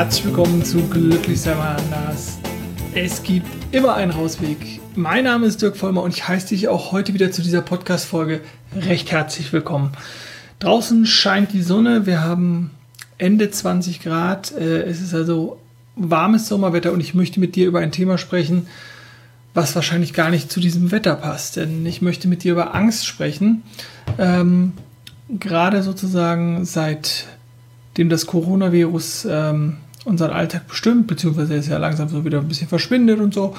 herzlich willkommen zu Glücklich sein anders. Es gibt immer einen Rausweg. Mein Name ist Dirk Vollmer und ich heiße dich auch heute wieder zu dieser Podcast-Folge recht herzlich willkommen. Draußen scheint die Sonne, wir haben Ende 20 Grad, äh, es ist also warmes Sommerwetter und ich möchte mit dir über ein Thema sprechen, was wahrscheinlich gar nicht zu diesem Wetter passt, denn ich möchte mit dir über Angst sprechen. Ähm, gerade sozusagen seitdem das Coronavirus ähm, unseren Alltag bestimmt, beziehungsweise ist ja langsam so wieder ein bisschen verschwindet und so,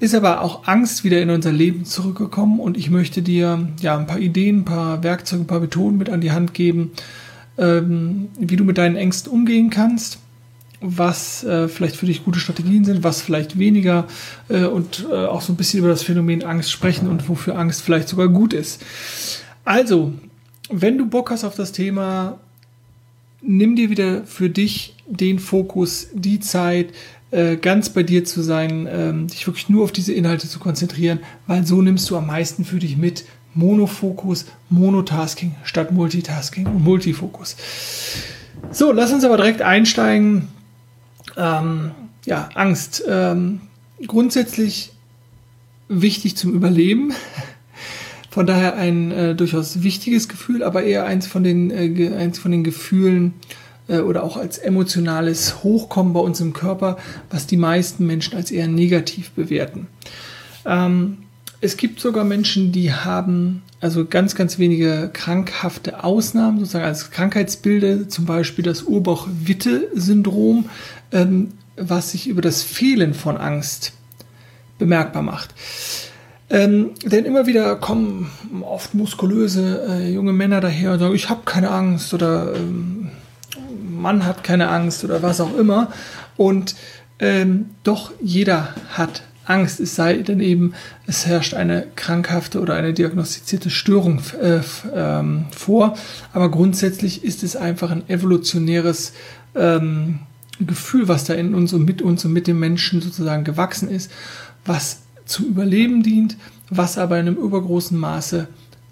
ist aber auch Angst wieder in unser Leben zurückgekommen und ich möchte dir ja ein paar Ideen, ein paar Werkzeuge, ein paar Methoden mit an die Hand geben, ähm, wie du mit deinen Ängsten umgehen kannst, was äh, vielleicht für dich gute Strategien sind, was vielleicht weniger äh, und äh, auch so ein bisschen über das Phänomen Angst sprechen und wofür Angst vielleicht sogar gut ist. Also, wenn du Bock hast auf das Thema, nimm dir wieder für dich den Fokus, die Zeit, äh, ganz bei dir zu sein, ähm, dich wirklich nur auf diese Inhalte zu konzentrieren, weil so nimmst du am meisten für dich mit. Monofokus, Monotasking statt Multitasking und Multifokus. So, lass uns aber direkt einsteigen. Ähm, ja, Angst. Ähm, grundsätzlich wichtig zum Überleben. Von daher ein äh, durchaus wichtiges Gefühl, aber eher eins von den, äh, eins von den Gefühlen äh, oder auch als emotionales Hochkommen bei uns im Körper, was die meisten Menschen als eher negativ bewerten. Ähm, es gibt sogar Menschen, die haben also ganz, ganz wenige krankhafte Ausnahmen, sozusagen als Krankheitsbilder, zum Beispiel das Urbach-Witte-Syndrom, ähm, was sich über das Fehlen von Angst bemerkbar macht. Ähm, denn immer wieder kommen oft muskulöse äh, junge Männer daher und sagen, ich habe keine Angst oder ähm, Mann hat keine Angst oder was auch immer. Und ähm, doch jeder hat Angst, es sei denn eben, es herrscht eine krankhafte oder eine diagnostizierte Störung äh, ähm, vor. Aber grundsätzlich ist es einfach ein evolutionäres ähm, Gefühl, was da in uns und mit uns und mit dem Menschen sozusagen gewachsen ist, was zum Überleben dient, was aber in einem übergroßen Maße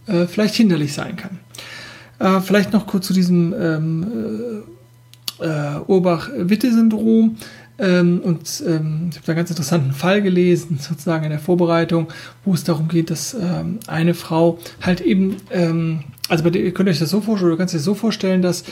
äh, vielleicht hinderlich sein kann. Äh, vielleicht noch kurz zu diesem ähm, äh, äh Urbach-Witte-Syndrom. Ähm, und ähm, ich habe da einen ganz interessanten Fall gelesen, sozusagen in der Vorbereitung, wo es darum geht, dass ähm, eine Frau halt eben, ähm, also bei ihr könnt euch das so vorstellen, oder kannst dir so vorstellen, dass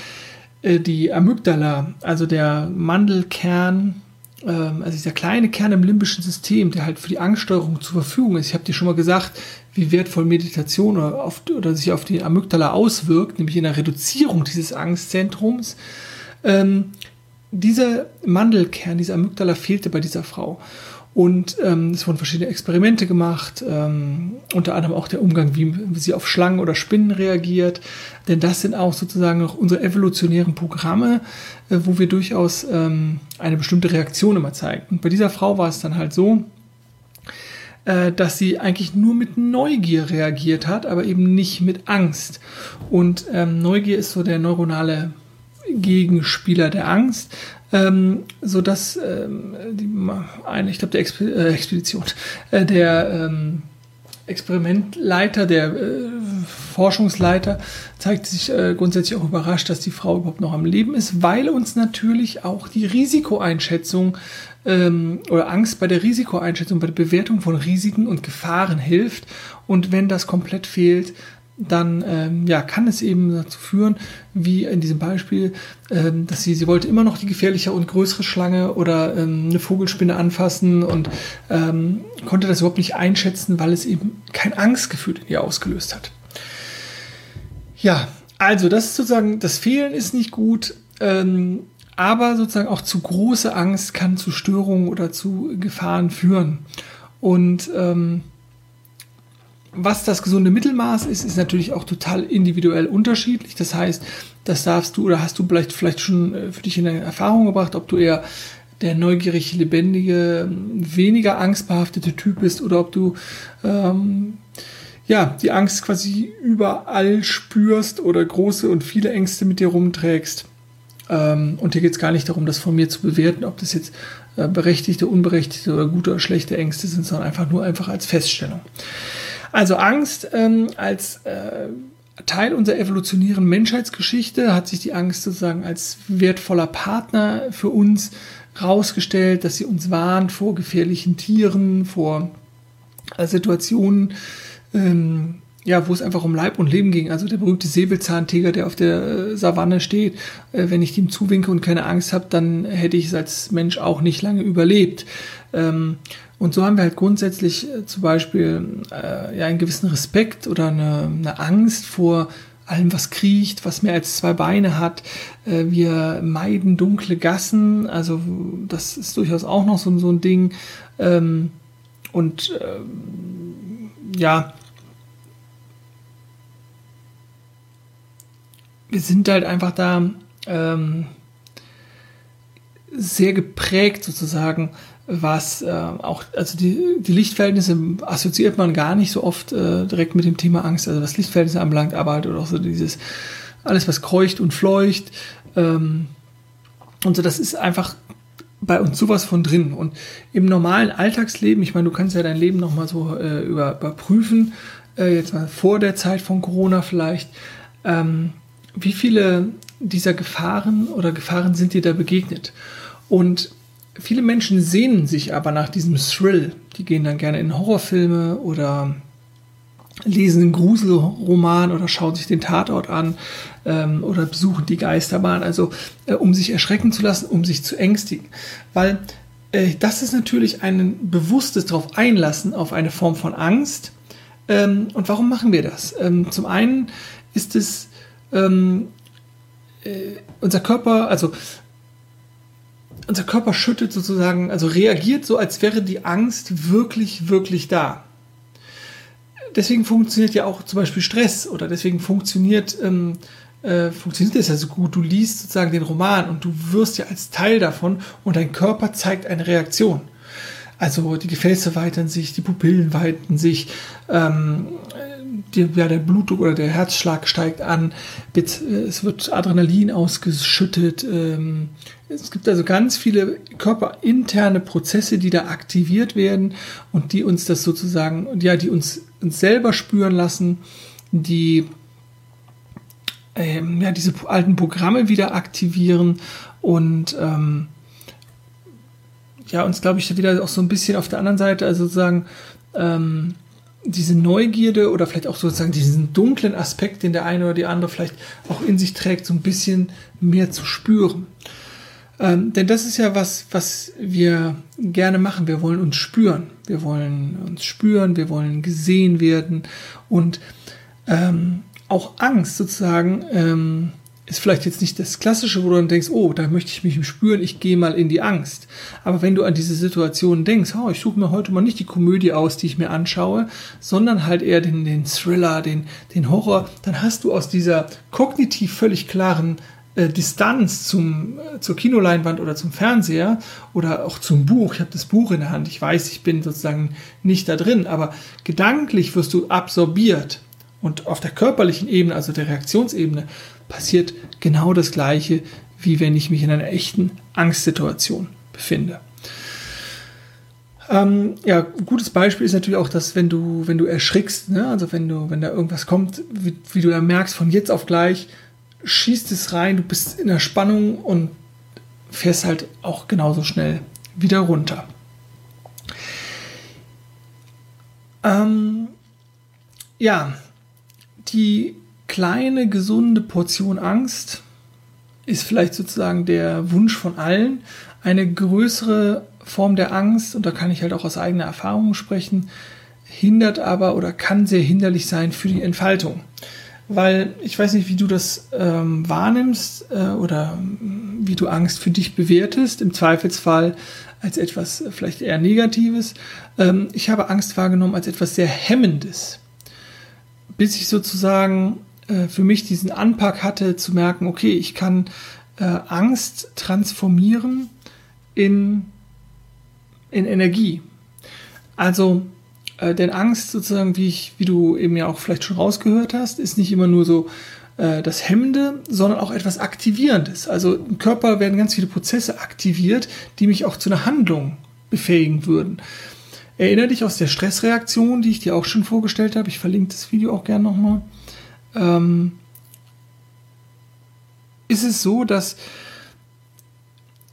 äh, die Amygdala, also der Mandelkern also dieser kleine Kern im limbischen System, der halt für die Angststeuerung zur Verfügung ist. Ich habe dir schon mal gesagt, wie wertvoll Meditation oder, auf, oder sich auf die Amygdala auswirkt, nämlich in der Reduzierung dieses Angstzentrums. Ähm, dieser Mandelkern, dieser Amygdala fehlte bei dieser Frau. Und ähm, es wurden verschiedene Experimente gemacht, ähm, unter anderem auch der Umgang, wie, sie auf Schlangen oder Spinnen reagiert. Denn das sind auch sozusagen noch unsere evolutionären Programme, äh, wo wir durchaus ähm, eine bestimmte Reaktion immer zeigen. Und bei dieser Frau war es dann halt so, äh, dass sie eigentlich nur mit Neugier reagiert hat, aber eben nicht mit Angst. Und ähm, Neugier ist so der neuronale Gegenspieler der Angst ähm, so dass ähm, eine, ich glaube, der Exp äh, Expedition, äh, der ähm, Experimentleiter, der äh, Forschungsleiter zeigt sich äh, grundsätzlich auch überrascht, dass die Frau überhaupt noch am Leben ist, weil uns natürlich auch die Risikoeinschätzung ähm, oder Angst bei der Risikoeinschätzung, bei der Bewertung von Risiken und Gefahren hilft. Und wenn das komplett fehlt, dann ähm, ja, kann es eben dazu führen, wie in diesem Beispiel, ähm, dass sie, sie wollte immer noch die gefährliche und größere Schlange oder ähm, eine Vogelspinne anfassen und ähm, konnte das überhaupt nicht einschätzen, weil es eben kein Angstgefühl in ihr ausgelöst hat. Ja, also das ist sozusagen, das Fehlen ist nicht gut, ähm, aber sozusagen auch zu große Angst kann zu Störungen oder zu Gefahren führen. Und ähm, was das gesunde Mittelmaß ist, ist natürlich auch total individuell unterschiedlich. Das heißt, das darfst du oder hast du vielleicht, vielleicht schon äh, für dich in Erfahrung gebracht, ob du eher der neugierig lebendige, weniger angstbehaftete Typ bist oder ob du ähm, ja die Angst quasi überall spürst oder große und viele Ängste mit dir rumträgst. Ähm, und hier geht es gar nicht darum, das von mir zu bewerten, ob das jetzt äh, berechtigte, unberechtigte oder gute oder schlechte Ängste sind, sondern einfach nur einfach als Feststellung. Also Angst ähm, als äh, Teil unserer evolutionären Menschheitsgeschichte hat sich die Angst sozusagen als wertvoller Partner für uns rausgestellt, dass sie uns warnt vor gefährlichen Tieren, vor äh, Situationen, ähm, ja, wo es einfach um Leib und Leben ging. Also der berühmte Säbelzahntiger, der auf der äh, Savanne steht, äh, wenn ich dem zuwinke und keine Angst habe, dann hätte ich es als Mensch auch nicht lange überlebt. Ähm, und so haben wir halt grundsätzlich äh, zum Beispiel äh, ja einen gewissen Respekt oder eine, eine, Angst vor allem, was kriecht, was mehr als zwei Beine hat. Äh, wir meiden dunkle Gassen, also das ist durchaus auch noch so, so ein Ding. Ähm, und ähm, ja, wir sind halt einfach da ähm, sehr geprägt sozusagen, was äh, auch, also die, die Lichtverhältnisse assoziiert man gar nicht so oft äh, direkt mit dem Thema Angst, also was Lichtverhältnisse anbelangt, aber halt auch so dieses, alles was kreucht und fleucht ähm, und so, das ist einfach bei uns sowas von drin. Und im normalen Alltagsleben, ich meine, du kannst ja dein Leben nochmal so äh, über, überprüfen, äh, jetzt mal vor der Zeit von Corona vielleicht, ähm, wie viele dieser Gefahren oder Gefahren sind dir da begegnet? Und viele Menschen sehnen sich aber nach diesem Thrill. Die gehen dann gerne in Horrorfilme oder lesen einen Gruselroman oder schauen sich den Tatort an ähm, oder besuchen die Geisterbahn, also äh, um sich erschrecken zu lassen, um sich zu ängstigen. Weil äh, das ist natürlich ein bewusstes darauf einlassen auf eine Form von Angst. Ähm, und warum machen wir das? Ähm, zum einen ist es ähm, äh, unser Körper, also unser Körper schüttet sozusagen, also reagiert so, als wäre die Angst wirklich, wirklich da. Deswegen funktioniert ja auch zum Beispiel Stress oder deswegen funktioniert, ähm, äh, funktioniert es ja so gut. Du liest sozusagen den Roman und du wirst ja als Teil davon und dein Körper zeigt eine Reaktion. Also die Gefäße weitern sich, die Pupillen weiten sich, ähm, die, ja, der Blutdruck oder der Herzschlag steigt an, äh, es wird Adrenalin ausgeschüttet. Ähm, es gibt also ganz viele körperinterne Prozesse, die da aktiviert werden und die uns das sozusagen, ja, die uns, uns selber spüren lassen, die ähm, ja, diese alten Programme wieder aktivieren und ähm, ja, uns, glaube ich, wieder auch so ein bisschen auf der anderen Seite, also sozusagen, ähm, diese Neugierde oder vielleicht auch sozusagen diesen dunklen Aspekt, den der eine oder die andere vielleicht auch in sich trägt, so ein bisschen mehr zu spüren. Ähm, denn das ist ja was, was wir gerne machen. Wir wollen uns spüren. Wir wollen uns spüren, wir wollen gesehen werden und ähm, auch Angst sozusagen ähm, ist vielleicht jetzt nicht das Klassische, wo du dann denkst, oh, da möchte ich mich spüren, ich gehe mal in die Angst. Aber wenn du an diese Situation denkst, oh, ich suche mir heute mal nicht die Komödie aus, die ich mir anschaue, sondern halt eher den, den Thriller, den, den Horror, dann hast du aus dieser kognitiv völlig klaren äh, Distanz zum, äh, zur Kinoleinwand oder zum Fernseher oder auch zum Buch, ich habe das Buch in der Hand, ich weiß, ich bin sozusagen nicht da drin, aber gedanklich wirst du absorbiert. Und auf der körperlichen Ebene, also der Reaktionsebene, passiert genau das Gleiche, wie wenn ich mich in einer echten Angstsituation befinde. Ähm, ja, gutes Beispiel ist natürlich auch, dass wenn du, wenn du erschrickst, ne, also wenn du, wenn da irgendwas kommt, wie, wie du da merkst, von jetzt auf gleich schießt es rein, du bist in der Spannung und fährst halt auch genauso schnell wieder runter. Ähm, ja, die kleine, gesunde Portion Angst ist vielleicht sozusagen der Wunsch von allen. Eine größere Form der Angst, und da kann ich halt auch aus eigener Erfahrung sprechen, hindert aber oder kann sehr hinderlich sein für die Entfaltung. Weil ich weiß nicht, wie du das ähm, wahrnimmst äh, oder ähm, wie du Angst für dich bewertest. Im Zweifelsfall als etwas vielleicht eher Negatives. Ähm, ich habe Angst wahrgenommen als etwas sehr Hemmendes. Bis ich sozusagen äh, für mich diesen Anpack hatte, zu merken, okay, ich kann äh, Angst transformieren in, in Energie. Also, äh, denn Angst sozusagen, wie, ich, wie du eben ja auch vielleicht schon rausgehört hast, ist nicht immer nur so äh, das Hemmende, sondern auch etwas Aktivierendes. Also im Körper werden ganz viele Prozesse aktiviert, die mich auch zu einer Handlung befähigen würden. Erinnere dich aus der Stressreaktion, die ich dir auch schon vorgestellt habe. Ich verlinke das Video auch gerne nochmal ähm, ist es so, dass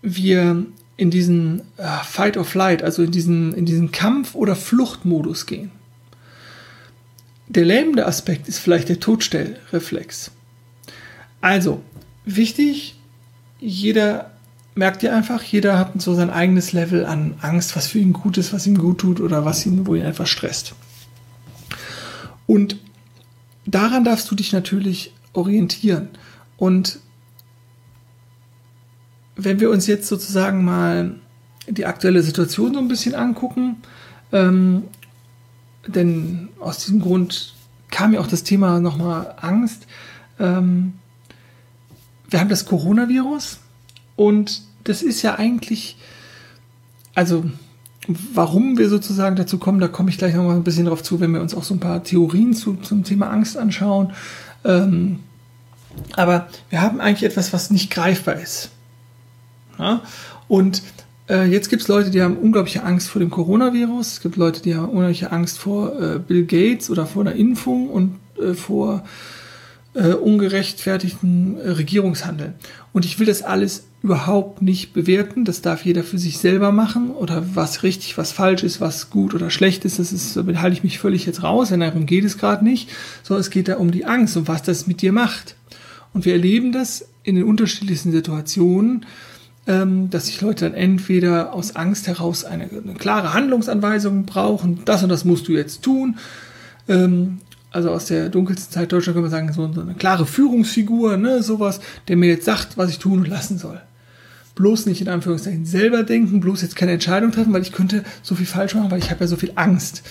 wir in diesen äh, Fight or Flight, also in diesen, in diesen Kampf- oder Fluchtmodus gehen. Der lähmende Aspekt ist vielleicht der Todstellreflex. Also, wichtig, jeder merkt ihr einfach, jeder hat so sein eigenes Level an Angst, was für ihn gut ist, was ihm gut tut oder was ihn, wo ihn etwas stresst. Und daran darfst du dich natürlich orientieren. Und wenn wir uns jetzt sozusagen mal die aktuelle Situation so ein bisschen angucken, ähm, denn aus diesem Grund kam ja auch das Thema nochmal Angst. Ähm, wir haben das Coronavirus und das ist ja eigentlich, also warum wir sozusagen dazu kommen, da komme ich gleich nochmal ein bisschen drauf zu, wenn wir uns auch so ein paar Theorien zu, zum Thema Angst anschauen. Ähm, aber wir haben eigentlich etwas, was nicht greifbar ist. Ja? Und äh, jetzt gibt es Leute, die haben unglaubliche Angst vor dem Coronavirus. Es gibt Leute, die haben unglaubliche Angst vor äh, Bill Gates oder vor einer Impfung und äh, vor äh, ungerechtfertigten äh, Regierungshandeln. Und ich will das alles überhaupt nicht bewerten. Das darf jeder für sich selber machen oder was richtig, was falsch ist, was gut oder schlecht ist. Das ist, damit halte ich mich völlig jetzt raus, denn darum geht es gerade nicht, sondern es geht da um die Angst und was das mit dir macht. Und wir erleben das in den unterschiedlichsten Situationen ähm, dass sich Leute dann entweder aus Angst heraus eine, eine, klare Handlungsanweisung brauchen, das und das musst du jetzt tun. Ähm, also aus der dunkelsten Zeit Deutschland können wir sagen, so, so eine klare Führungsfigur, ne, sowas, der mir jetzt sagt, was ich tun und lassen soll. Bloß nicht in Anführungszeichen selber denken, bloß jetzt keine Entscheidung treffen, weil ich könnte so viel falsch machen, weil ich habe ja so viel Angst.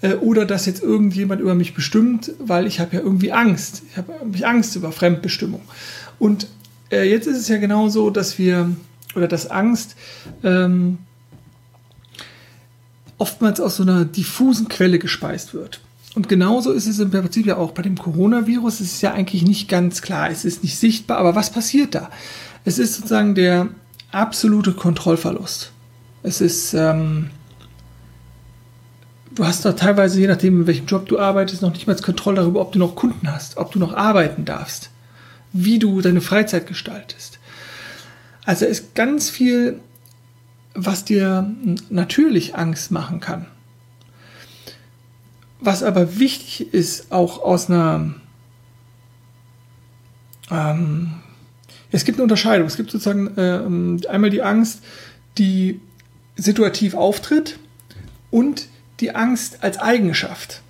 Äh, oder dass jetzt irgendjemand über mich bestimmt, weil ich habe ja irgendwie Angst. Ich habe irgendwie Angst über Fremdbestimmung. Und äh, jetzt ist es ja genau so, dass wir oder dass Angst ähm, oftmals aus so einer diffusen Quelle gespeist wird. Und genauso ist es im Prinzip ja auch bei dem Coronavirus. Es ist ja eigentlich nicht ganz klar, es ist nicht sichtbar, aber was passiert da? Es ist sozusagen der absolute Kontrollverlust. Es ist, ähm, du hast da teilweise, je nachdem, in welchem Job du arbeitest, noch nicht mal Kontrolle darüber, ob du noch Kunden hast, ob du noch arbeiten darfst, wie du deine Freizeit gestaltest. Also ist ganz viel, was dir natürlich Angst machen kann. Was aber wichtig ist, auch aus einer... Ähm, es gibt eine Unterscheidung. Es gibt sozusagen äh, einmal die Angst, die situativ auftritt und die Angst als Eigenschaft.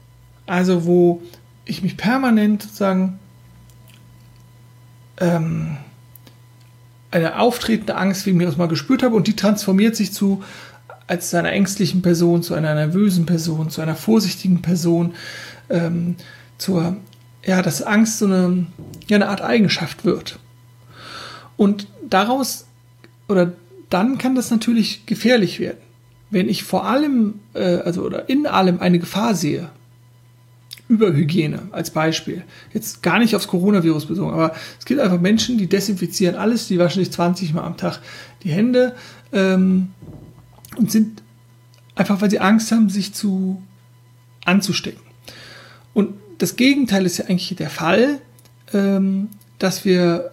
Also wo ich mich permanent sozusagen ähm, eine auftretende Angst, ich mir das mal gespürt habe, und die transformiert sich zu als einer ängstlichen Person, zu einer nervösen Person, zu einer vorsichtigen Person, ähm, zur, ja, dass Angst so eine, ja, eine Art Eigenschaft wird. Und daraus, oder dann kann das natürlich gefährlich werden. Wenn ich vor allem, äh, also oder in allem eine Gefahr sehe, Überhygiene als Beispiel. Jetzt gar nicht aufs Coronavirus bezogen, aber es gibt einfach Menschen, die desinfizieren alles, die waschen sich 20 Mal am Tag die Hände ähm, und sind einfach, weil sie Angst haben, sich zu anzustecken. Und das Gegenteil ist ja eigentlich der Fall, ähm, dass wir,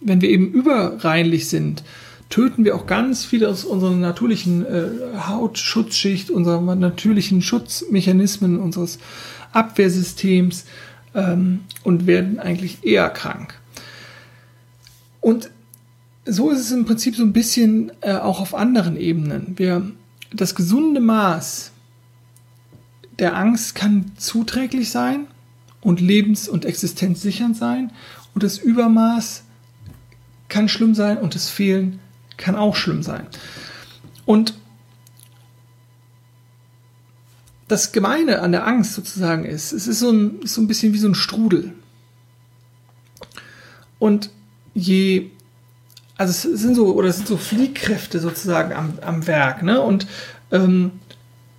wenn wir eben überreinlich sind, töten wir auch ganz viel aus unserer natürlichen äh, Hautschutzschicht, unserer natürlichen Schutzmechanismen unseres Abwehrsystems ähm, und werden eigentlich eher krank. Und so ist es im Prinzip so ein bisschen äh, auch auf anderen Ebenen. Wir, das gesunde Maß der Angst kann zuträglich sein und lebens- und existenzsichernd sein und das Übermaß kann schlimm sein und das Fehlen kann auch schlimm sein. Und das Gemeine an der Angst sozusagen ist, es ist so ein, ist so ein bisschen wie so ein Strudel. Und je, also es sind so, oder es sind so Fliehkräfte sozusagen am, am Werk, ne? Und ähm,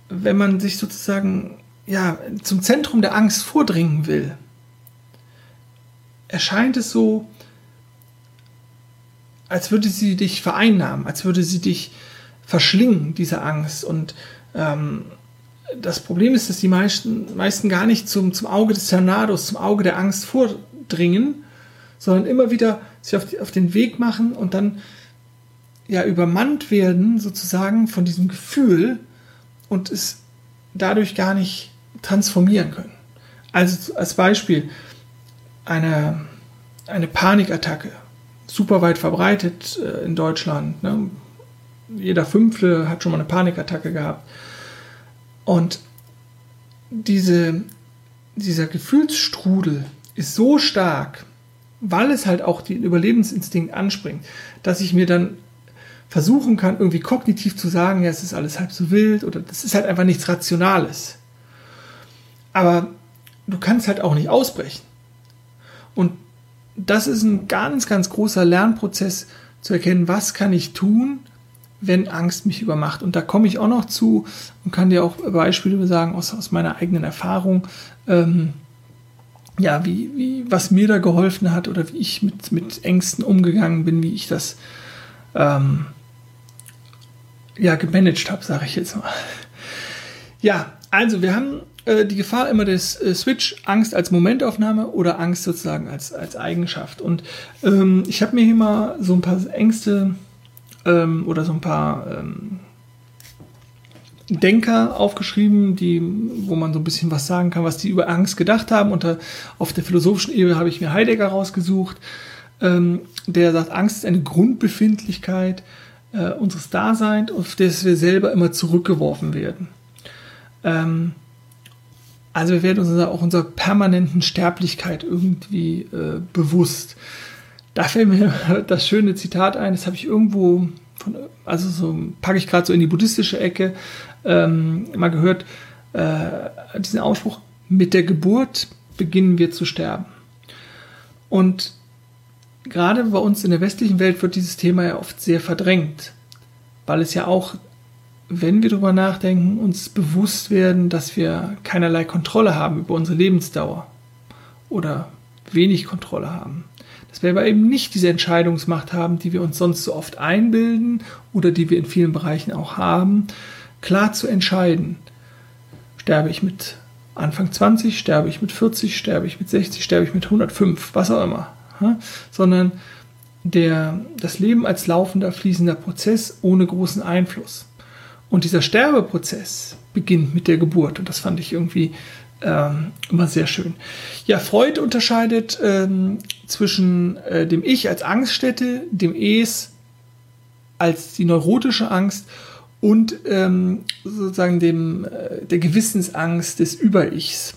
wenn man sich sozusagen ja, zum Zentrum der Angst vordringen will, erscheint es so, als würde sie dich vereinnahmen, als würde sie dich verschlingen, diese Angst. Und ähm, das Problem ist, dass die meisten, meisten gar nicht zum, zum Auge des Tornados, zum Auge der Angst vordringen, sondern immer wieder sich auf, die, auf den Weg machen und dann ja übermannt werden sozusagen von diesem Gefühl und es dadurch gar nicht transformieren können. Also als Beispiel eine, eine Panikattacke, super weit verbreitet äh, in Deutschland. Ne? Jeder Fünfte hat schon mal eine Panikattacke gehabt. Und diese, dieser Gefühlsstrudel ist so stark, weil es halt auch den Überlebensinstinkt anspringt, dass ich mir dann versuchen kann, irgendwie kognitiv zu sagen, ja, es ist alles halb so wild oder das ist halt einfach nichts Rationales. Aber du kannst halt auch nicht ausbrechen. Und das ist ein ganz, ganz großer Lernprozess zu erkennen, was kann ich tun, wenn Angst mich übermacht. Und da komme ich auch noch zu und kann dir auch Beispiele sagen aus, aus meiner eigenen Erfahrung, ähm, ja, wie, wie, was mir da geholfen hat oder wie ich mit, mit Ängsten umgegangen bin, wie ich das ähm, ja, gemanagt habe, sage ich jetzt mal. Ja, also wir haben äh, die Gefahr immer des äh, Switch, Angst als Momentaufnahme oder Angst sozusagen als, als Eigenschaft. Und ähm, ich habe mir hier mal so ein paar Ängste ähm, oder so ein paar ähm, Denker aufgeschrieben, die, wo man so ein bisschen was sagen kann, was die über Angst gedacht haben. Und auf der philosophischen Ebene habe ich mir Heidegger rausgesucht, ähm, der sagt, Angst ist eine Grundbefindlichkeit äh, unseres Daseins, auf das wir selber immer zurückgeworfen werden. Ähm, also wir werden uns auch unserer permanenten Sterblichkeit irgendwie äh, bewusst. Da fällt mir das schöne Zitat ein, das habe ich irgendwo, von, also so packe ich gerade so in die buddhistische Ecke, ähm, mal gehört, äh, diesen Ausspruch, mit der Geburt beginnen wir zu sterben. Und gerade bei uns in der westlichen Welt wird dieses Thema ja oft sehr verdrängt, weil es ja auch wenn wir darüber nachdenken, uns bewusst werden, dass wir keinerlei Kontrolle haben über unsere Lebensdauer oder wenig Kontrolle haben. Dass wir aber eben nicht diese Entscheidungsmacht haben, die wir uns sonst so oft einbilden oder die wir in vielen Bereichen auch haben, klar zu entscheiden. Sterbe ich mit Anfang 20, sterbe ich mit 40, sterbe ich mit 60, sterbe ich mit 105, was auch immer. Sondern der, das Leben als laufender, fließender Prozess ohne großen Einfluss. Und dieser Sterbeprozess beginnt mit der Geburt. Und das fand ich irgendwie ähm, immer sehr schön. Ja, Freud unterscheidet ähm, zwischen äh, dem Ich als Angststätte, dem Es als die neurotische Angst und ähm, sozusagen dem, äh, der Gewissensangst des Über-Ichs.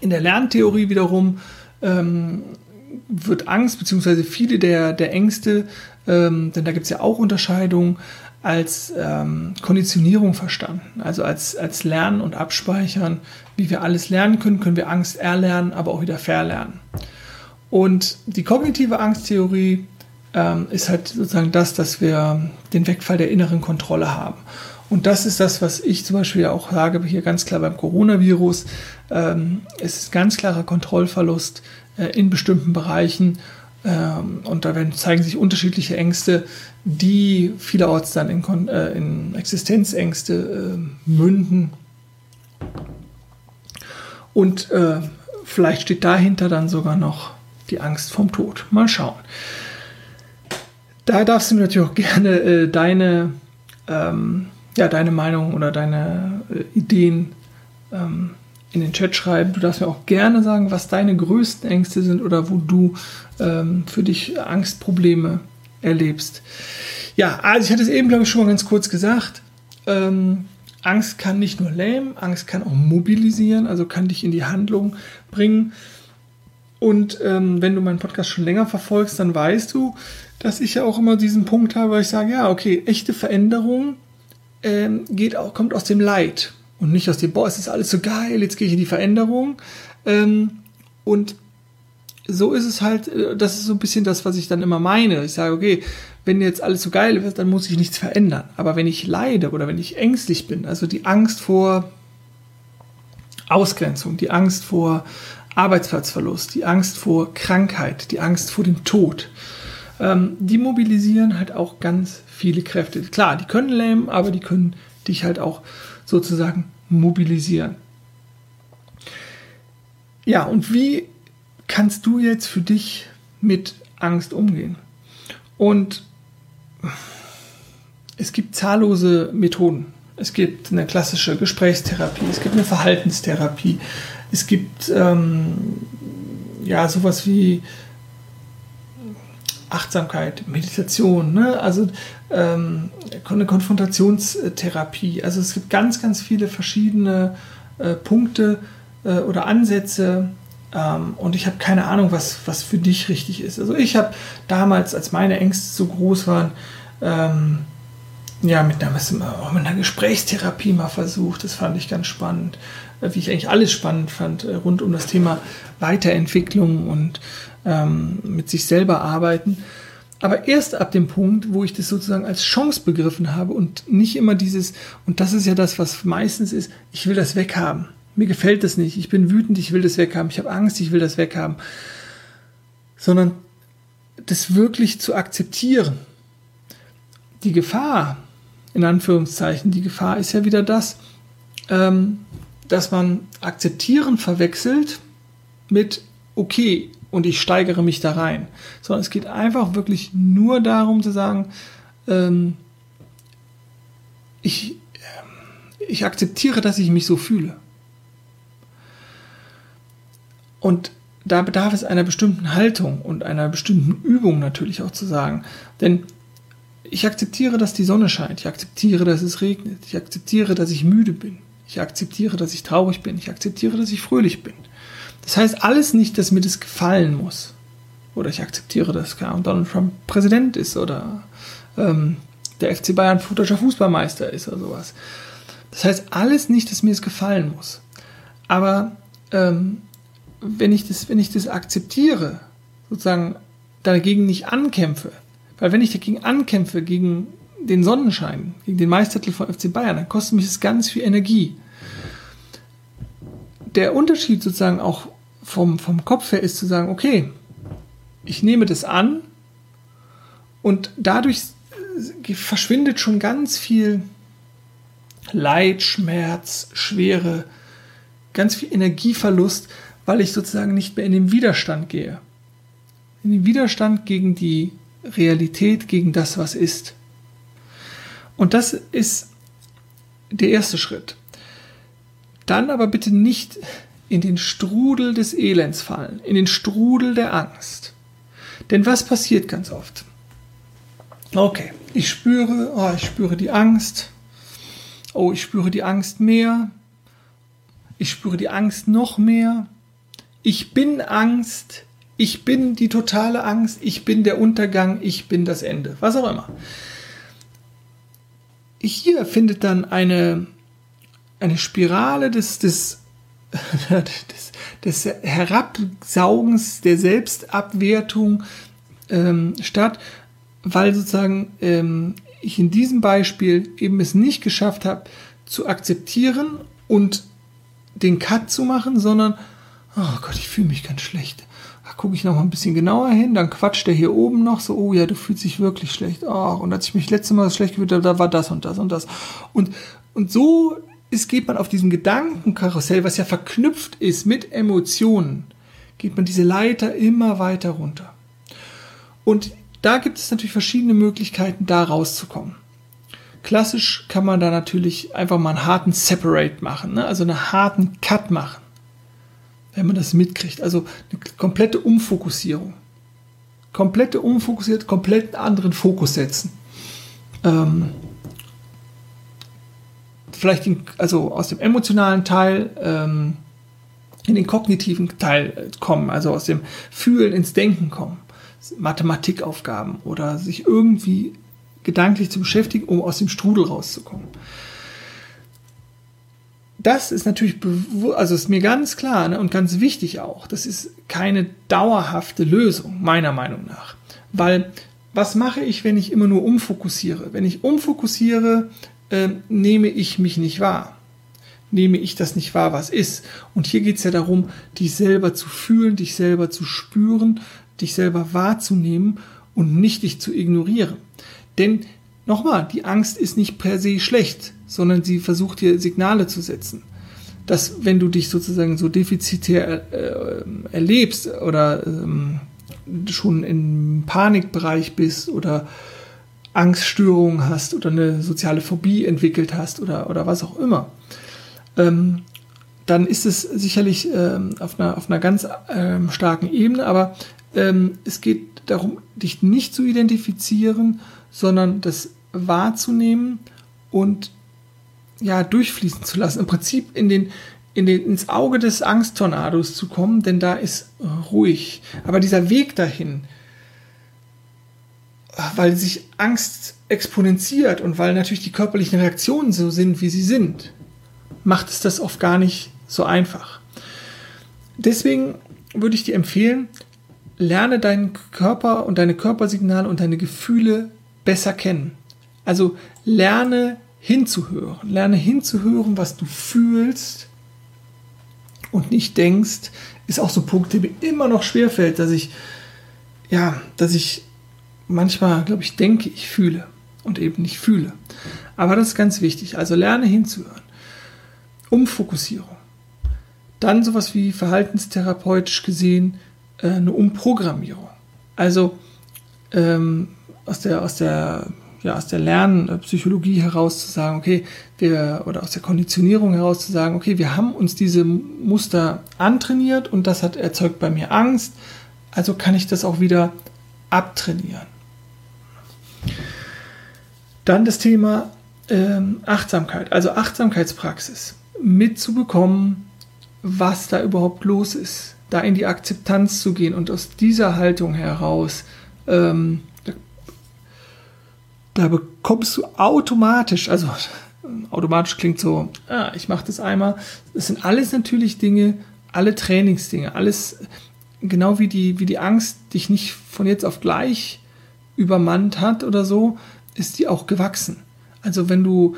In der Lerntheorie wiederum ähm, wird Angst, beziehungsweise viele der, der Ängste, ähm, denn da gibt es ja auch Unterscheidungen, als ähm, Konditionierung verstanden, also als, als Lernen und Abspeichern. Wie wir alles lernen können, können wir Angst erlernen, aber auch wieder verlernen. Und die kognitive Angsttheorie ähm, ist halt sozusagen das, dass wir den Wegfall der inneren Kontrolle haben. Und das ist das, was ich zum Beispiel auch sage, hier ganz klar beim Coronavirus. Ähm, es ist ganz klarer Kontrollverlust äh, in bestimmten Bereichen ähm, und da werden, zeigen sich unterschiedliche Ängste, die vielerorts dann in, äh, in Existenzängste äh, münden. Und äh, vielleicht steht dahinter dann sogar noch die Angst vom Tod. Mal schauen. Da darfst du mir natürlich auch gerne äh, deine, ähm, ja, deine Meinung oder deine äh, Ideen ähm, in den Chat schreiben. Du darfst mir auch gerne sagen, was deine größten Ängste sind oder wo du ähm, für dich Angstprobleme erlebst. Ja, also ich hatte es eben, glaube ich, schon mal ganz kurz gesagt. Ähm, Angst kann nicht nur lähmen, Angst kann auch mobilisieren, also kann dich in die Handlung bringen. Und ähm, wenn du meinen Podcast schon länger verfolgst, dann weißt du, dass ich ja auch immer diesen Punkt habe, weil ich sage, ja, okay, echte Veränderung ähm, geht auch, kommt aus dem Leid und nicht aus dem, boah, es ist alles so geil, jetzt gehe ich in die Veränderung. Ähm, und so ist es halt, äh, das ist so ein bisschen das, was ich dann immer meine. Ich sage, okay, wenn jetzt alles so geil wird, dann muss ich nichts verändern. Aber wenn ich leide oder wenn ich ängstlich bin, also die Angst vor Ausgrenzung, die Angst vor Arbeitsplatzverlust, die Angst vor Krankheit, die Angst vor dem Tod, ähm, die mobilisieren halt auch ganz viele Kräfte. Klar, die können lähmen, aber die können dich halt auch sozusagen mobilisieren. Ja, und wie kannst du jetzt für dich mit Angst umgehen? Und es gibt zahllose Methoden. Es gibt eine klassische Gesprächstherapie, es gibt eine Verhaltenstherapie, es gibt ähm, ja sowas wie Achtsamkeit, Meditation, ne? also ähm, eine Konfrontationstherapie. Also es gibt ganz, ganz viele verschiedene äh, Punkte äh, oder Ansätze, ähm, und ich habe keine Ahnung, was, was für dich richtig ist. Also ich habe damals, als meine Ängste so groß waren, ähm, ja, mit einer, auch mit einer Gesprächstherapie mal versucht. Das fand ich ganz spannend. Äh, wie ich eigentlich alles spannend fand, äh, rund um das Thema Weiterentwicklung und ähm, mit sich selber arbeiten. Aber erst ab dem Punkt, wo ich das sozusagen als Chance begriffen habe und nicht immer dieses, und das ist ja das, was meistens ist, ich will das weghaben. Mir gefällt das nicht. Ich bin wütend, ich will das weghaben. Ich habe Angst, ich will das weghaben. Sondern das wirklich zu akzeptieren. Die Gefahr, in Anführungszeichen, die Gefahr ist ja wieder das, ähm, dass man akzeptieren verwechselt mit okay und ich steigere mich da rein. Sondern es geht einfach wirklich nur darum zu sagen, ähm, ich, äh, ich akzeptiere, dass ich mich so fühle. Und da bedarf es einer bestimmten Haltung und einer bestimmten Übung natürlich auch zu sagen. Denn ich akzeptiere, dass die Sonne scheint. Ich akzeptiere, dass es regnet. Ich akzeptiere, dass ich müde bin. Ich akzeptiere, dass ich traurig bin. Ich akzeptiere, dass ich fröhlich bin. Das heißt alles nicht, dass mir das gefallen muss. Oder ich akzeptiere, dass Donald Trump Präsident ist oder ähm, der FC Bayern futurischer Fußballmeister ist oder sowas. Das heißt alles nicht, dass mir es gefallen muss. Aber ähm, wenn ich das, wenn ich das akzeptiere, sozusagen dagegen nicht ankämpfe, weil wenn ich dagegen ankämpfe, gegen den Sonnenschein, gegen den Meistertitel von FC Bayern, dann kostet mich das ganz viel Energie. Der Unterschied sozusagen auch vom, vom Kopf her ist zu sagen, okay, ich nehme das an und dadurch verschwindet schon ganz viel Leid, Schmerz, Schwere, ganz viel Energieverlust, weil ich sozusagen nicht mehr in den Widerstand gehe. In den Widerstand gegen die Realität, gegen das, was ist. Und das ist der erste Schritt. Dann aber bitte nicht in den Strudel des Elends fallen, in den Strudel der Angst. Denn was passiert ganz oft? Okay, ich spüre, oh, ich spüre die Angst. Oh, ich spüre die Angst mehr. Ich spüre die Angst noch mehr ich bin Angst, ich bin die totale Angst, ich bin der Untergang, ich bin das Ende, was auch immer. Hier findet dann eine, eine Spirale des, des, des, des Herabsaugens, der Selbstabwertung ähm, statt, weil sozusagen ähm, ich in diesem Beispiel eben es nicht geschafft habe, zu akzeptieren und den Cut zu machen, sondern oh Gott, ich fühle mich ganz schlecht. Gucke ich noch mal ein bisschen genauer hin, dann quatscht der hier oben noch so, oh ja, du fühlst dich wirklich schlecht. Oh, und als ich mich letzte Mal schlecht gefühlt habe, da war das und das und das. Und, und so ist, geht man auf diesem Gedankenkarussell, was ja verknüpft ist mit Emotionen, geht man diese Leiter immer weiter runter. Und da gibt es natürlich verschiedene Möglichkeiten, da rauszukommen. Klassisch kann man da natürlich einfach mal einen harten Separate machen, ne? also einen harten Cut machen wenn man das mitkriegt. Also eine komplette Umfokussierung. Komplette Umfokussiert, komplett anderen Fokus setzen. Ähm, vielleicht in, also aus dem emotionalen Teil ähm, in den kognitiven Teil kommen, also aus dem Fühlen ins Denken kommen. Mathematikaufgaben oder sich irgendwie gedanklich zu beschäftigen, um aus dem Strudel rauszukommen das ist natürlich, also ist mir ganz klar ne, und ganz wichtig auch, das ist keine dauerhafte Lösung, meiner Meinung nach. Weil, was mache ich, wenn ich immer nur umfokussiere? Wenn ich umfokussiere, äh, nehme ich mich nicht wahr. Nehme ich das nicht wahr, was ist. Und hier geht es ja darum, dich selber zu fühlen, dich selber zu spüren, dich selber wahrzunehmen und nicht dich zu ignorieren. Denn nochmal, die Angst ist nicht per se schlecht sondern sie versucht dir Signale zu setzen. Dass wenn du dich sozusagen so defizitär äh, erlebst oder ähm, schon im Panikbereich bist oder Angststörungen hast oder eine soziale Phobie entwickelt hast oder, oder was auch immer, ähm, dann ist es sicherlich ähm, auf, einer, auf einer ganz ähm, starken Ebene, aber ähm, es geht darum, dich nicht zu identifizieren, sondern das wahrzunehmen und ja, durchfließen zu lassen. Im Prinzip in den, in den, ins Auge des Angsttornados zu kommen, denn da ist ruhig. Aber dieser Weg dahin, weil sich Angst exponentiert und weil natürlich die körperlichen Reaktionen so sind, wie sie sind, macht es das oft gar nicht so einfach. Deswegen würde ich dir empfehlen, lerne deinen Körper und deine Körpersignale und deine Gefühle besser kennen. Also lerne hinzuhören, lerne hinzuhören, was du fühlst und nicht denkst, ist auch so ein Punkt, der mir immer noch schwerfällt, dass ich, ja, dass ich manchmal, glaube ich, denke, ich fühle und eben nicht fühle. Aber das ist ganz wichtig. Also lerne hinzuhören. Umfokussierung. Dann sowas wie verhaltenstherapeutisch gesehen äh, eine Umprogrammierung. Also ähm, aus der, aus der, ja, aus der Lernpsychologie heraus zu sagen, okay, wir, oder aus der Konditionierung heraus zu sagen, okay, wir haben uns diese Muster antrainiert und das hat erzeugt bei mir Angst, also kann ich das auch wieder abtrainieren. Dann das Thema ähm, Achtsamkeit, also Achtsamkeitspraxis, mitzubekommen, was da überhaupt los ist, da in die Akzeptanz zu gehen und aus dieser Haltung heraus, ähm, da, bekommst du automatisch, also automatisch klingt so, ah, ich mache das einmal, das sind alles natürlich Dinge, alle Trainingsdinge, alles genau wie die, wie die Angst dich nicht von jetzt auf gleich übermannt hat oder so, ist die auch gewachsen. Also wenn du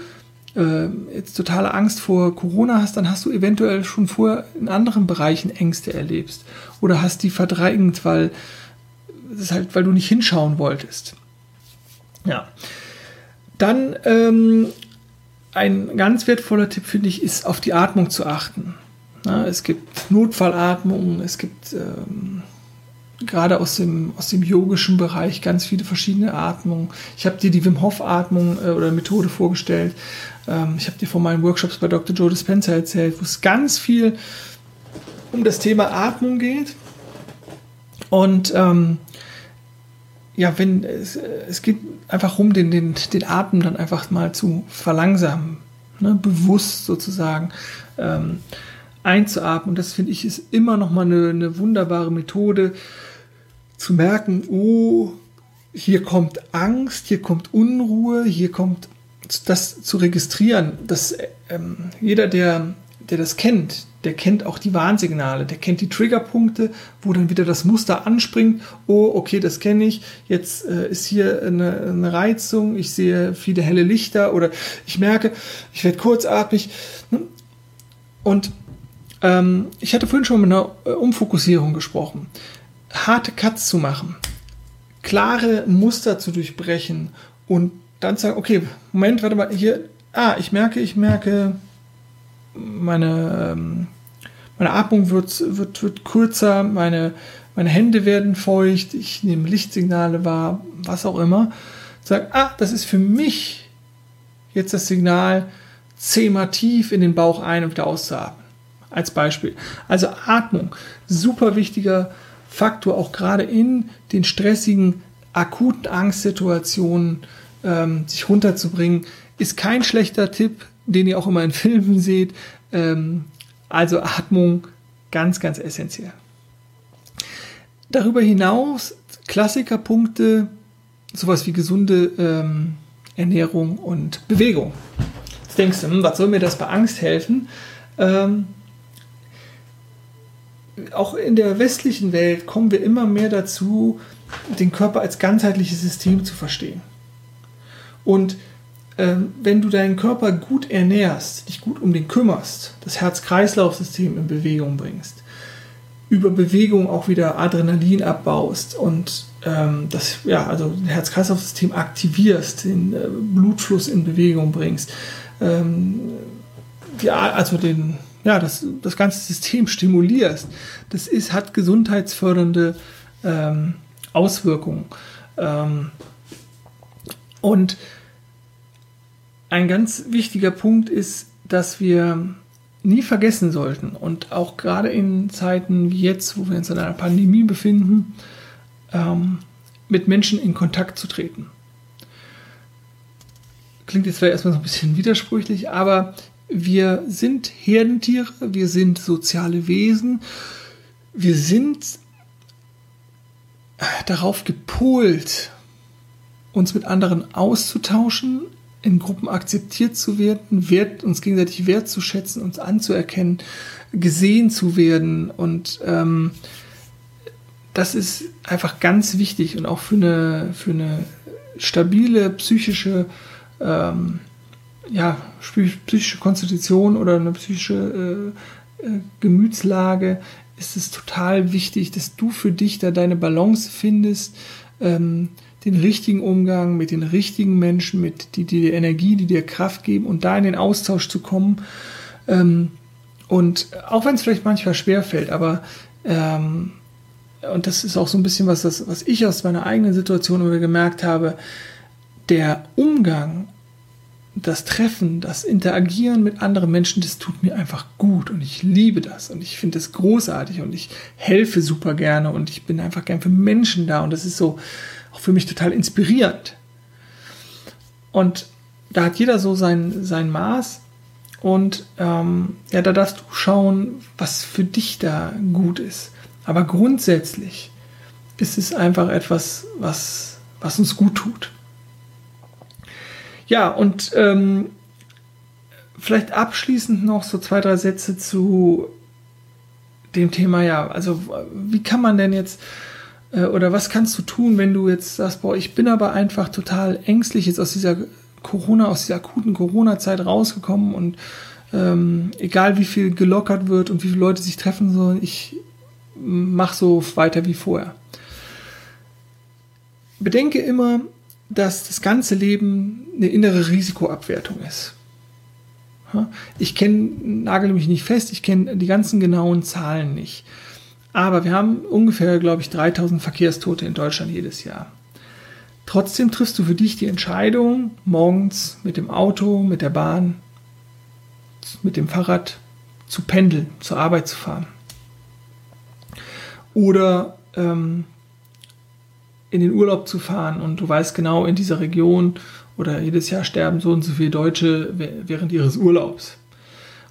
äh, jetzt totale Angst vor Corona hast, dann hast du eventuell schon vorher in anderen Bereichen Ängste erlebst oder hast die verdrängt, weil das halt, weil du nicht hinschauen wolltest. Ja. Dann ähm, ein ganz wertvoller Tipp finde ich ist auf die Atmung zu achten. Na, es gibt Notfallatmung, es gibt ähm, gerade aus dem, aus dem yogischen Bereich ganz viele verschiedene Atmungen. Ich habe dir die Wim Hof Atmung äh, oder Methode vorgestellt. Ähm, ich habe dir von meinen Workshops bei Dr. Joe Dispenza erzählt, wo es ganz viel um das Thema Atmung geht. Und ähm, ja, wenn es, es geht einfach um den, den, den Atem dann einfach mal zu verlangsamen, ne, bewusst sozusagen ähm, einzuatmen. Und das finde ich ist immer noch mal eine, eine wunderbare Methode, zu merken, oh, hier kommt Angst, hier kommt Unruhe, hier kommt das zu registrieren, dass ähm, jeder, der, der das kennt, der kennt auch die Warnsignale, der kennt die Triggerpunkte, wo dann wieder das Muster anspringt. Oh, okay, das kenne ich. Jetzt äh, ist hier eine, eine, Reizung, ich sehe viele helle Lichter oder ich merke, ich werde kurzatmig. Und ähm, ich hatte vorhin schon mit einer äh, Umfokussierung gesprochen harte Cuts zu machen, klare Muster zu durchbrechen und dann sagen, okay, Moment, warte mal, hier, ah, ich merke, ich merke, meine, ähm, meine Atmung wird, wird, wird kürzer, meine, meine Hände werden feucht, ich nehme Lichtsignale wahr, was auch immer. Sag, ah, das ist für mich jetzt das Signal, zehnmal tief in den Bauch ein und wieder auszuatmen. Als Beispiel. Also Atmung, super wichtiger Faktor, auch gerade in den stressigen, akuten Angstsituationen ähm, sich runterzubringen, ist kein schlechter Tipp, den ihr auch immer in Filmen seht. Ähm, also Atmung ganz, ganz essentiell. Darüber hinaus Klassikerpunkte, sowas wie gesunde ähm, Ernährung und Bewegung. Jetzt denkst du, hm, was soll mir das bei Angst helfen? Ähm, auch in der westlichen Welt kommen wir immer mehr dazu, den Körper als ganzheitliches System zu verstehen. Und wenn du deinen Körper gut ernährst, dich gut um den kümmerst, das Herz-Kreislauf-System in Bewegung bringst, über Bewegung auch wieder Adrenalin abbaust und ähm, das ja also Herz-Kreislauf-System aktivierst, den äh, Blutfluss in Bewegung bringst, ähm, die, also den, ja, das, das ganze System stimulierst, das ist, hat gesundheitsfördernde ähm, Auswirkungen. Ähm, und ein ganz wichtiger Punkt ist, dass wir nie vergessen sollten und auch gerade in Zeiten wie jetzt, wo wir uns in einer Pandemie befinden, ähm, mit Menschen in Kontakt zu treten. Klingt jetzt vielleicht erstmal so ein bisschen widersprüchlich, aber wir sind Herdentiere, wir sind soziale Wesen, wir sind darauf gepolt, uns mit anderen auszutauschen, in Gruppen akzeptiert zu werden, wert, uns gegenseitig wertzuschätzen, uns anzuerkennen, gesehen zu werden. Und ähm, das ist einfach ganz wichtig und auch für eine, für eine stabile psychische, ähm, ja, psychische Konstitution oder eine psychische äh, äh, Gemütslage ist es total wichtig, dass du für dich da deine Balance findest. Ähm, den richtigen Umgang mit den richtigen Menschen, mit die, die dir Energie, die dir Kraft geben und da in den Austausch zu kommen. Ähm, und auch wenn es vielleicht manchmal schwer fällt, aber ähm, und das ist auch so ein bisschen was, das, was ich aus meiner eigenen Situation immer gemerkt habe, der Umgang, das Treffen, das Interagieren mit anderen Menschen, das tut mir einfach gut und ich liebe das und ich finde das großartig und ich helfe super gerne und ich bin einfach gern für Menschen da und das ist so, auch für mich total inspirierend. Und da hat jeder so sein, sein Maß. Und ähm, ja, da darfst du schauen, was für dich da gut ist. Aber grundsätzlich ist es einfach etwas, was, was uns gut tut. Ja, und ähm, vielleicht abschließend noch so zwei, drei Sätze zu dem Thema, ja, also wie kann man denn jetzt oder was kannst du tun, wenn du jetzt sagst, boah, ich bin aber einfach total ängstlich jetzt aus dieser Corona, aus dieser akuten Corona-Zeit rausgekommen und ähm, egal wie viel gelockert wird und wie viele Leute sich treffen sollen, ich mache so weiter wie vorher. Bedenke immer, dass das ganze Leben eine innere Risikoabwertung ist. Ich kenne, nagel mich nicht fest, ich kenne die ganzen genauen Zahlen nicht. Aber wir haben ungefähr, glaube ich, 3000 Verkehrstote in Deutschland jedes Jahr. Trotzdem triffst du für dich die Entscheidung, morgens mit dem Auto, mit der Bahn, mit dem Fahrrad zu pendeln, zur Arbeit zu fahren. Oder ähm, in den Urlaub zu fahren und du weißt genau, in dieser Region oder jedes Jahr sterben so und so viele Deutsche während ihres Urlaubs.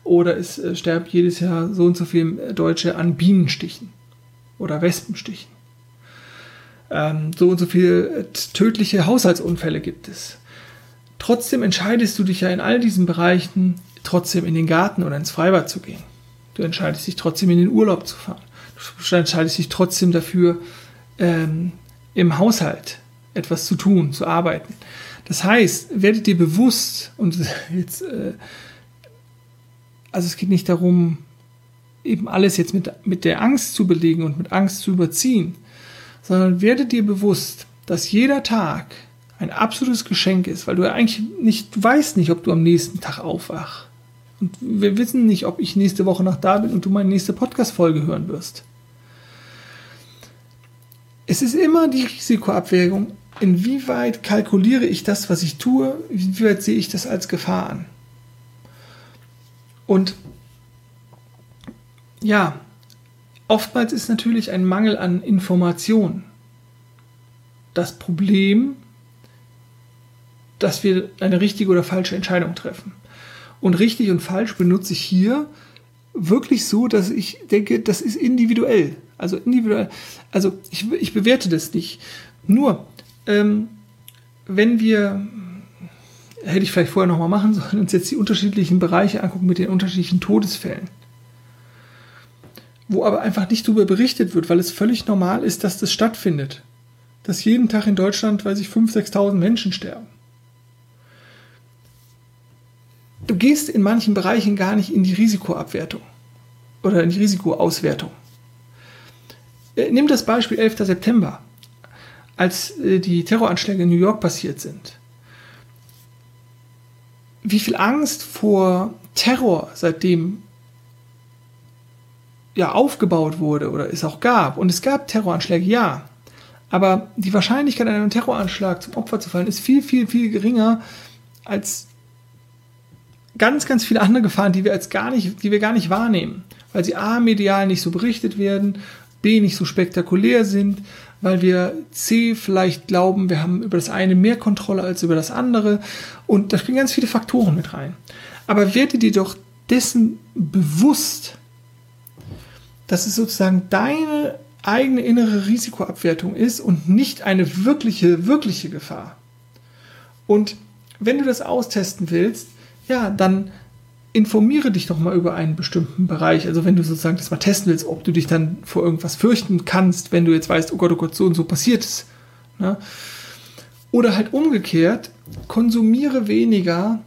Oder es äh, stirbt jedes Jahr so und so viele Deutsche an Bienenstichen oder Wespenstichen. Ähm, so und so viele tödliche Haushaltsunfälle gibt es. Trotzdem entscheidest du dich ja in all diesen Bereichen trotzdem in den Garten oder ins Freibad zu gehen. Du entscheidest dich trotzdem in den Urlaub zu fahren. Du entscheidest dich trotzdem dafür, ähm, im Haushalt etwas zu tun, zu arbeiten. Das heißt, werdet dir bewusst, und jetzt, äh, also es geht nicht darum, eben alles jetzt mit, mit der Angst zu belegen und mit Angst zu überziehen, sondern werde dir bewusst, dass jeder Tag ein absolutes Geschenk ist, weil du eigentlich nicht, du weißt nicht, ob du am nächsten Tag aufwachst. Und wir wissen nicht, ob ich nächste Woche noch da bin und du meine nächste Podcast-Folge hören wirst. Es ist immer die Risikoabwägung, inwieweit kalkuliere ich das, was ich tue, inwieweit sehe ich das als Gefahr an. Und ja, oftmals ist natürlich ein Mangel an Information das Problem, dass wir eine richtige oder falsche Entscheidung treffen. Und richtig und falsch benutze ich hier wirklich so, dass ich denke, das ist individuell. Also individuell. Also ich, ich bewerte das nicht. Nur, ähm, wenn wir, hätte ich vielleicht vorher nochmal machen sollen, uns jetzt die unterschiedlichen Bereiche angucken mit den unterschiedlichen Todesfällen wo aber einfach nicht darüber berichtet wird, weil es völlig normal ist, dass das stattfindet. Dass jeden Tag in Deutschland, weiß ich, 5.000, 6.000 Menschen sterben. Du gehst in manchen Bereichen gar nicht in die Risikoabwertung oder in die Risikoauswertung. Äh, nimm das Beispiel 11. September, als äh, die Terroranschläge in New York passiert sind. Wie viel Angst vor Terror seitdem ja aufgebaut wurde oder es auch gab. Und es gab Terroranschläge, ja. Aber die Wahrscheinlichkeit, einem Terroranschlag zum Opfer zu fallen, ist viel, viel, viel geringer als ganz, ganz viele andere Gefahren, die wir als gar nicht, die wir gar nicht wahrnehmen. Weil sie A, medial nicht so berichtet werden, B, nicht so spektakulär sind, weil wir C, vielleicht glauben, wir haben über das eine mehr Kontrolle als über das andere. Und da spielen ganz viele Faktoren mit rein. Aber werde dir doch dessen bewusst, dass es sozusagen deine eigene innere Risikoabwertung ist und nicht eine wirkliche, wirkliche Gefahr. Und wenn du das austesten willst, ja, dann informiere dich doch mal über einen bestimmten Bereich. Also wenn du sozusagen das mal testen willst, ob du dich dann vor irgendwas fürchten kannst, wenn du jetzt weißt, oh Gott, oh Gott, so und so passiert es. Ne? Oder halt umgekehrt, konsumiere weniger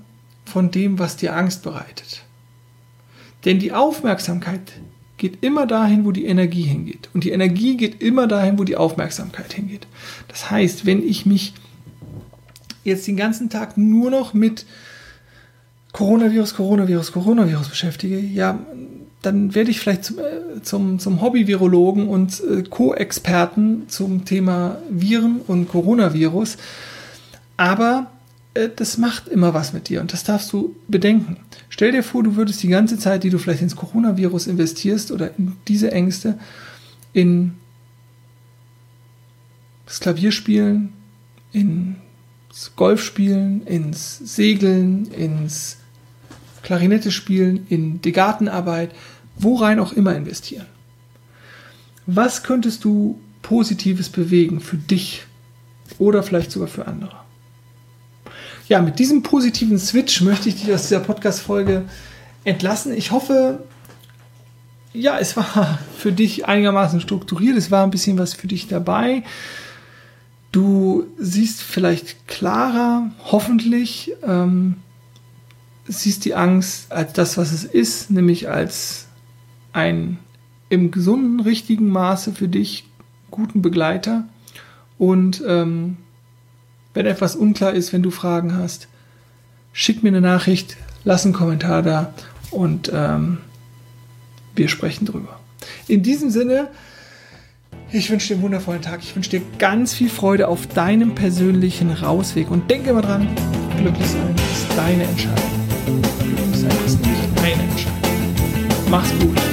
von dem, was dir Angst bereitet. Denn die Aufmerksamkeit geht immer dahin, wo die Energie hingeht. Und die Energie geht immer dahin, wo die Aufmerksamkeit hingeht. Das heißt, wenn ich mich jetzt den ganzen Tag nur noch mit Coronavirus, Coronavirus, Coronavirus beschäftige, ja, dann werde ich vielleicht zum, äh, zum, zum Hobby-Virologen und äh, Co-Experten zum Thema Viren und Coronavirus. Aber äh, das macht immer was mit dir und das darfst du bedenken. Stell dir vor, du würdest die ganze Zeit, die du vielleicht ins Coronavirus investierst oder in diese Ängste, in das Klavierspielen, ins Golfspielen, ins Segeln, ins Klarinette spielen, in die Gartenarbeit, worein auch immer investieren. Was könntest du Positives bewegen für dich oder vielleicht sogar für andere? Ja, mit diesem positiven Switch möchte ich dich aus dieser Podcast-Folge entlassen. Ich hoffe, ja, es war für dich einigermaßen strukturiert. Es war ein bisschen was für dich dabei. Du siehst vielleicht klarer, hoffentlich, ähm, siehst die Angst als das, was es ist, nämlich als ein im gesunden, richtigen Maße für dich guten Begleiter. Und ähm, wenn etwas unklar ist, wenn du Fragen hast, schick mir eine Nachricht, lass einen Kommentar da und ähm, wir sprechen drüber. In diesem Sinne, ich wünsche dir einen wundervollen Tag. Ich wünsche dir ganz viel Freude auf deinem persönlichen Rausweg und denke immer dran, glücklich sein ist deine Entscheidung. Glücklich sein ist nicht meine Entscheidung. Mach's gut.